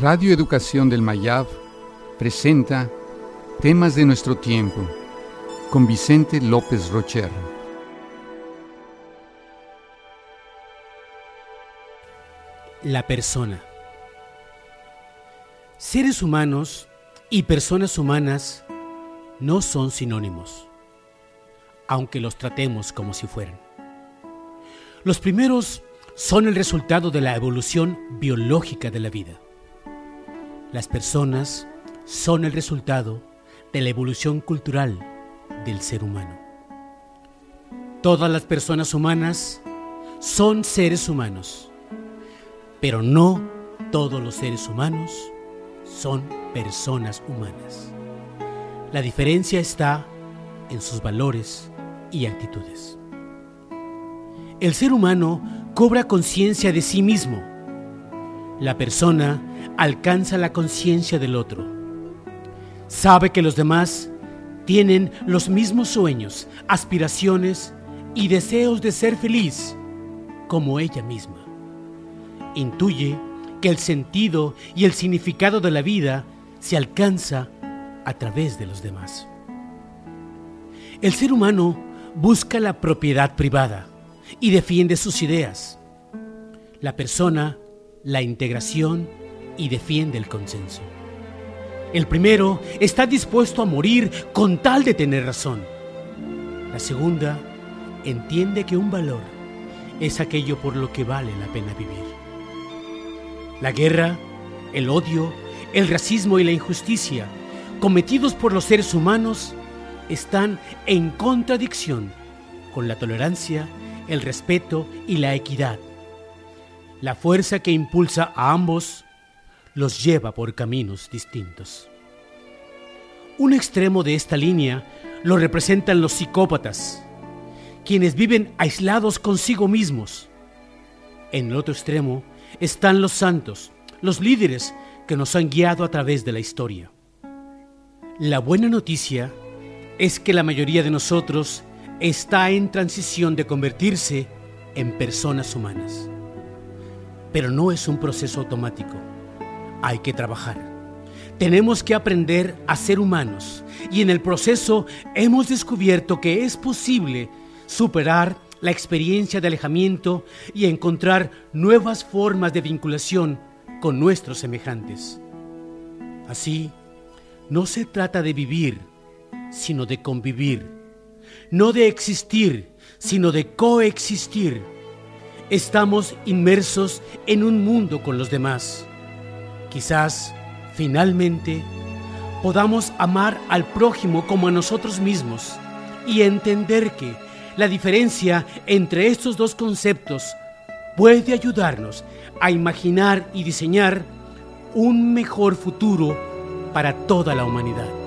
Radio Educación del Mayab presenta Temas de nuestro tiempo con Vicente López Rocher. La persona. Seres humanos y personas humanas no son sinónimos, aunque los tratemos como si fueran. Los primeros son el resultado de la evolución biológica de la vida las personas son el resultado de la evolución cultural del ser humano. Todas las personas humanas son seres humanos, pero no todos los seres humanos son personas humanas. La diferencia está en sus valores y actitudes. El ser humano cobra conciencia de sí mismo. La persona alcanza la conciencia del otro. Sabe que los demás tienen los mismos sueños, aspiraciones y deseos de ser feliz como ella misma. Intuye que el sentido y el significado de la vida se alcanza a través de los demás. El ser humano busca la propiedad privada y defiende sus ideas. La persona, la integración y defiende el consenso. El primero está dispuesto a morir con tal de tener razón. La segunda entiende que un valor es aquello por lo que vale la pena vivir. La guerra, el odio, el racismo y la injusticia cometidos por los seres humanos están en contradicción con la tolerancia, el respeto y la equidad. La fuerza que impulsa a ambos los lleva por caminos distintos. Un extremo de esta línea lo representan los psicópatas, quienes viven aislados consigo mismos. En el otro extremo están los santos, los líderes que nos han guiado a través de la historia. La buena noticia es que la mayoría de nosotros está en transición de convertirse en personas humanas. Pero no es un proceso automático hay que trabajar. Tenemos que aprender a ser humanos y en el proceso hemos descubierto que es posible superar la experiencia de alejamiento y encontrar nuevas formas de vinculación con nuestros semejantes. Así, no se trata de vivir, sino de convivir, no de existir, sino de coexistir. Estamos inmersos en un mundo con los demás Quizás, finalmente, podamos amar al prójimo como a nosotros mismos y entender que la diferencia entre estos dos conceptos puede ayudarnos a imaginar y diseñar un mejor futuro para toda la humanidad.